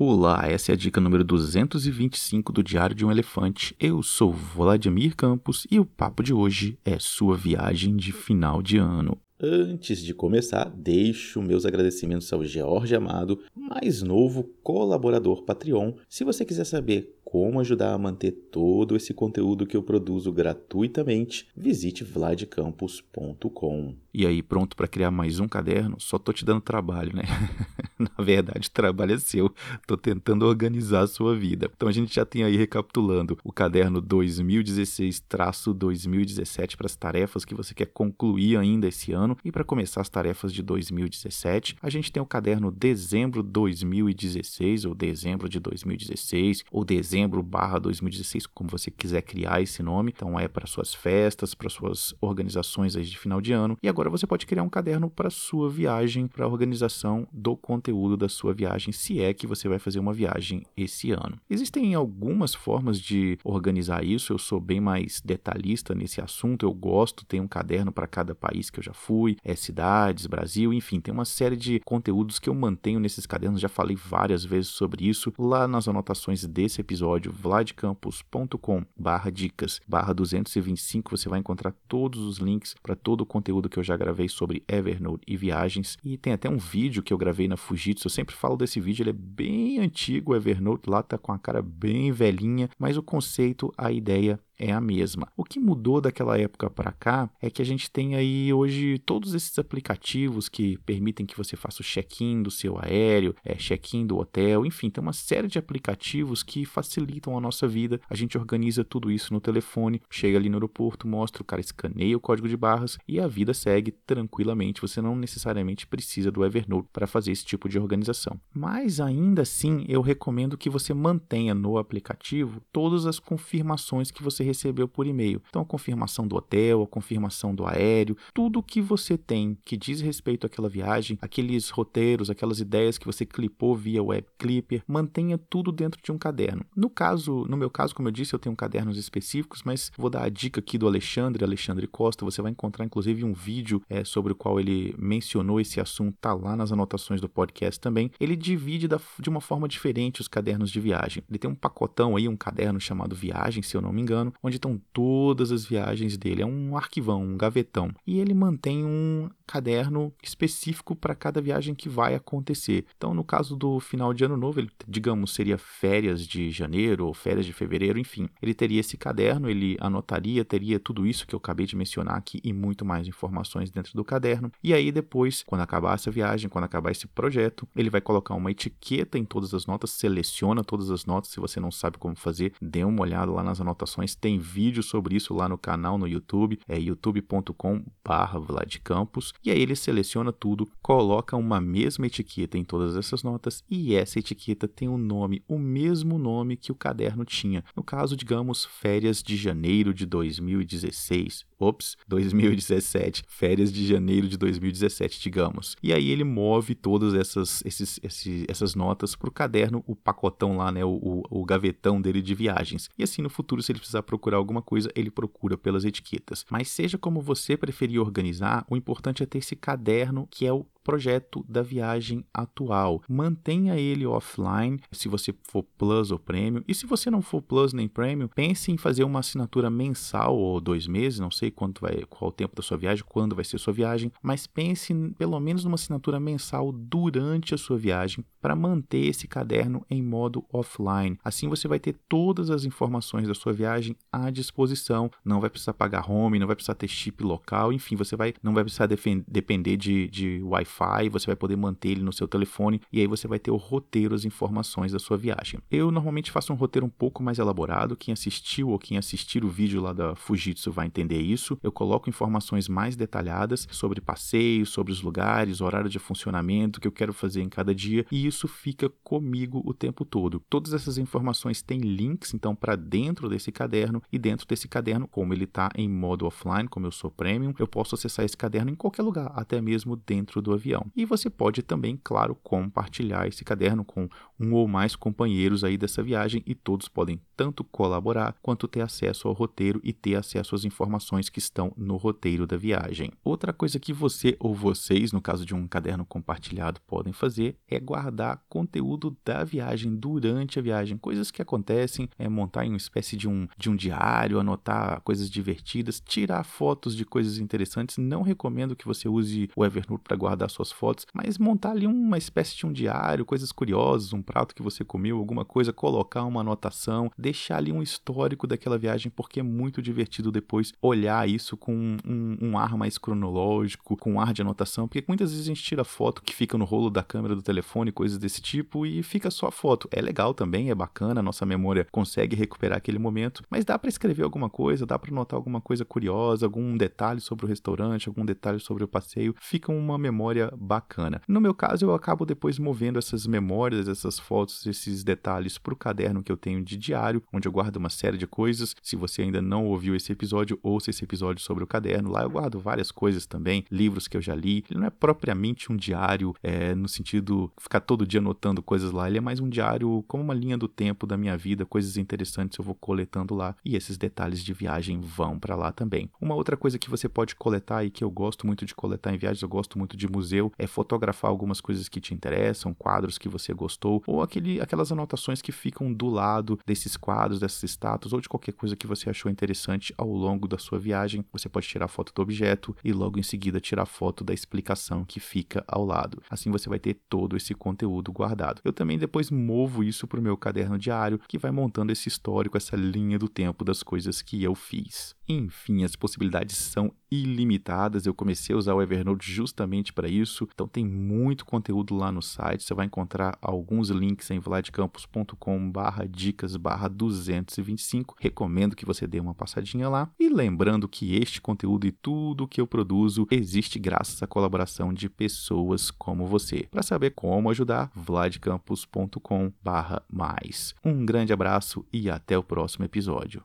Olá, essa é a dica número 225 do Diário de um Elefante. Eu sou Vladimir Campos e o papo de hoje é sua viagem de final de ano. Antes de começar, deixo meus agradecimentos ao George Amado, mais novo colaborador Patreon. Se você quiser saber como ajudar a manter todo esse conteúdo que eu produzo gratuitamente, visite vladcampos.com. E aí, pronto para criar mais um caderno? Só tô te dando trabalho, né? Na verdade, trabalho é seu. Tô tentando organizar a sua vida. Então a gente já tem aí recapitulando o caderno 2016-2017 para as tarefas que você quer concluir ainda esse ano e para começar as tarefas de 2017. A gente tem o caderno dezembro 2016 ou dezembro de 2016 ou dezembro barra 2016, como você quiser criar esse nome. Então é para suas festas, para suas organizações de final de ano. E agora você pode criar um caderno para sua viagem, para a organização do conteúdo da sua viagem, se é que você vai fazer uma viagem esse ano. Existem algumas formas de organizar isso. Eu sou bem mais detalhista nesse assunto. Eu gosto, tem um caderno para cada país que eu já fui, é cidades, Brasil, enfim, tem uma série de conteúdos que eu mantenho nesses cadernos. Já falei várias vezes sobre isso lá nas anotações desse episódio episódio vladcampus.com barra dicas barra 225 você vai encontrar todos os links para todo o conteúdo que eu já gravei sobre Evernote e viagens e tem até um vídeo que eu gravei na Fujitsu, eu sempre falo desse vídeo, ele é bem antigo, o Evernote lá tá com a cara bem velhinha, mas o conceito, a ideia é a mesma. O que mudou daquela época para cá é que a gente tem aí hoje todos esses aplicativos que permitem que você faça o check-in do seu aéreo, é, check-in do hotel, enfim, tem uma série de aplicativos que facilitam a nossa vida. A gente organiza tudo isso no telefone, chega ali no aeroporto, mostra, o cara escaneia o código de barras e a vida segue tranquilamente. Você não necessariamente precisa do Evernote para fazer esse tipo de organização. Mas ainda assim, eu recomendo que você mantenha no aplicativo todas as confirmações que você recebeu por e-mail. Então, a confirmação do hotel, a confirmação do aéreo, tudo que você tem que diz respeito àquela viagem, aqueles roteiros, aquelas ideias que você clipou via web clipper, mantenha tudo dentro de um caderno. No caso, no meu caso, como eu disse, eu tenho cadernos específicos, mas vou dar a dica aqui do Alexandre, Alexandre Costa. Você vai encontrar inclusive um vídeo é, sobre o qual ele mencionou esse assunto, tá lá nas anotações do podcast também. Ele divide da, de uma forma diferente os cadernos de viagem. Ele tem um pacotão aí, um caderno chamado Viagem, se eu não me engano, onde estão todas as viagens dele. É um arquivão, um gavetão. E ele mantém um caderno específico para cada viagem que vai acontecer. Então, no caso do final de ano novo, ele, digamos, seria férias de janeiro ou férias de fevereiro, enfim. Ele teria esse caderno, ele anotaria, teria tudo isso que eu acabei de mencionar aqui e muito mais informações dentro do caderno. E aí, depois, quando acabar essa viagem, quando acabar esse projeto, ele vai colocar uma etiqueta em todas as notas, seleciona todas as notas. Se você não sabe como fazer, dê uma olhada lá nas anotações. Tem vídeo sobre isso lá no canal no YouTube, é youtube.com/vladcampos. E aí ele seleciona tudo, coloca uma mesma etiqueta em todas essas notas e essa etiqueta tem um nome, o mesmo nome que o caderno tinha. No caso, digamos, férias de janeiro de 2016. Ops, 2017, férias de janeiro de 2017, digamos. E aí ele move todas essas, esses, esses, essas notas para o caderno, o pacotão lá, né, o, o, o gavetão dele de viagens. E assim no futuro, se ele precisar procurar alguma coisa, ele procura pelas etiquetas. Mas seja como você preferir organizar, o importante é ter esse caderno que é o projeto da viagem atual. Mantenha ele offline se você for Plus ou Premium. E se você não for Plus nem Premium, pense em fazer uma assinatura mensal ou dois meses, não sei quanto vai, qual o tempo da sua viagem, quando vai ser sua viagem, mas pense pelo menos numa assinatura mensal durante a sua viagem para manter esse caderno em modo offline. Assim você vai ter todas as informações da sua viagem à disposição. Não vai precisar pagar home, não vai precisar ter chip local, enfim, você vai não vai precisar depender de, de Wi-Fi Wi-Fi, você vai poder manter ele no seu telefone e aí você vai ter o roteiro, as informações da sua viagem. Eu normalmente faço um roteiro um pouco mais elaborado, quem assistiu ou quem assistir o vídeo lá da Fujitsu vai entender isso. Eu coloco informações mais detalhadas sobre passeios, sobre os lugares, horário de funcionamento que eu quero fazer em cada dia e isso fica comigo o tempo todo. Todas essas informações têm links então para dentro desse caderno e dentro desse caderno, como ele está em modo offline, como eu sou premium, eu posso acessar esse caderno em qualquer lugar, até mesmo dentro do avião avião. E você pode também, claro, compartilhar esse caderno com um ou mais companheiros aí dessa viagem e todos podem tanto colaborar quanto ter acesso ao roteiro e ter acesso às informações que estão no roteiro da viagem. Outra coisa que você ou vocês, no caso de um caderno compartilhado, podem fazer é guardar conteúdo da viagem durante a viagem, coisas que acontecem, é montar em uma espécie de um, de um diário, anotar coisas divertidas, tirar fotos de coisas interessantes. Não recomendo que você use o Evernote para guardar suas fotos, mas montar ali uma espécie de um diário, coisas curiosas, um prato que você comeu, alguma coisa, colocar uma anotação, deixar ali um histórico daquela viagem, porque é muito divertido depois olhar isso com um, um ar mais cronológico, com um ar de anotação, porque muitas vezes a gente tira foto que fica no rolo da câmera do telefone, coisas desse tipo, e fica só a foto. É legal também, é bacana, a nossa memória consegue recuperar aquele momento, mas dá para escrever alguma coisa, dá para anotar alguma coisa curiosa, algum detalhe sobre o restaurante, algum detalhe sobre o passeio, fica uma memória bacana. No meu caso, eu acabo depois movendo essas memórias, essas fotos, esses detalhes para o caderno que eu tenho de diário, onde eu guardo uma série de coisas. Se você ainda não ouviu esse episódio, ouça esse episódio sobre o caderno. Lá eu guardo várias coisas também, livros que eu já li. Ele não é propriamente um diário é, no sentido ficar todo dia anotando coisas lá. Ele é mais um diário como uma linha do tempo da minha vida, coisas interessantes eu vou coletando lá e esses detalhes de viagem vão para lá também. Uma outra coisa que você pode coletar e que eu gosto muito de coletar em viagens, eu gosto muito de museu, é fotografar algumas coisas que te interessam, quadros que você gostou ou aquele, aquelas anotações que ficam do lado desses quadros, dessas estátuas ou de qualquer coisa que você achou interessante ao longo da sua viagem. Você pode tirar foto do objeto e logo em seguida tirar foto da explicação que fica ao lado. Assim você vai ter todo esse conteúdo guardado. Eu também depois movo isso para o meu caderno diário, que vai montando esse histórico, essa linha do tempo das coisas que eu fiz. Enfim, as possibilidades são ilimitadas. Eu comecei a usar o Evernote justamente para isso. Então tem muito conteúdo lá no site. Você vai encontrar alguns links em vladcampus.com/dicas/225. Recomendo que você dê uma passadinha lá. E lembrando que este conteúdo e tudo que eu produzo existe graças à colaboração de pessoas como você. Para saber como ajudar, vladcampus.com/mais. Um grande abraço e até o próximo episódio.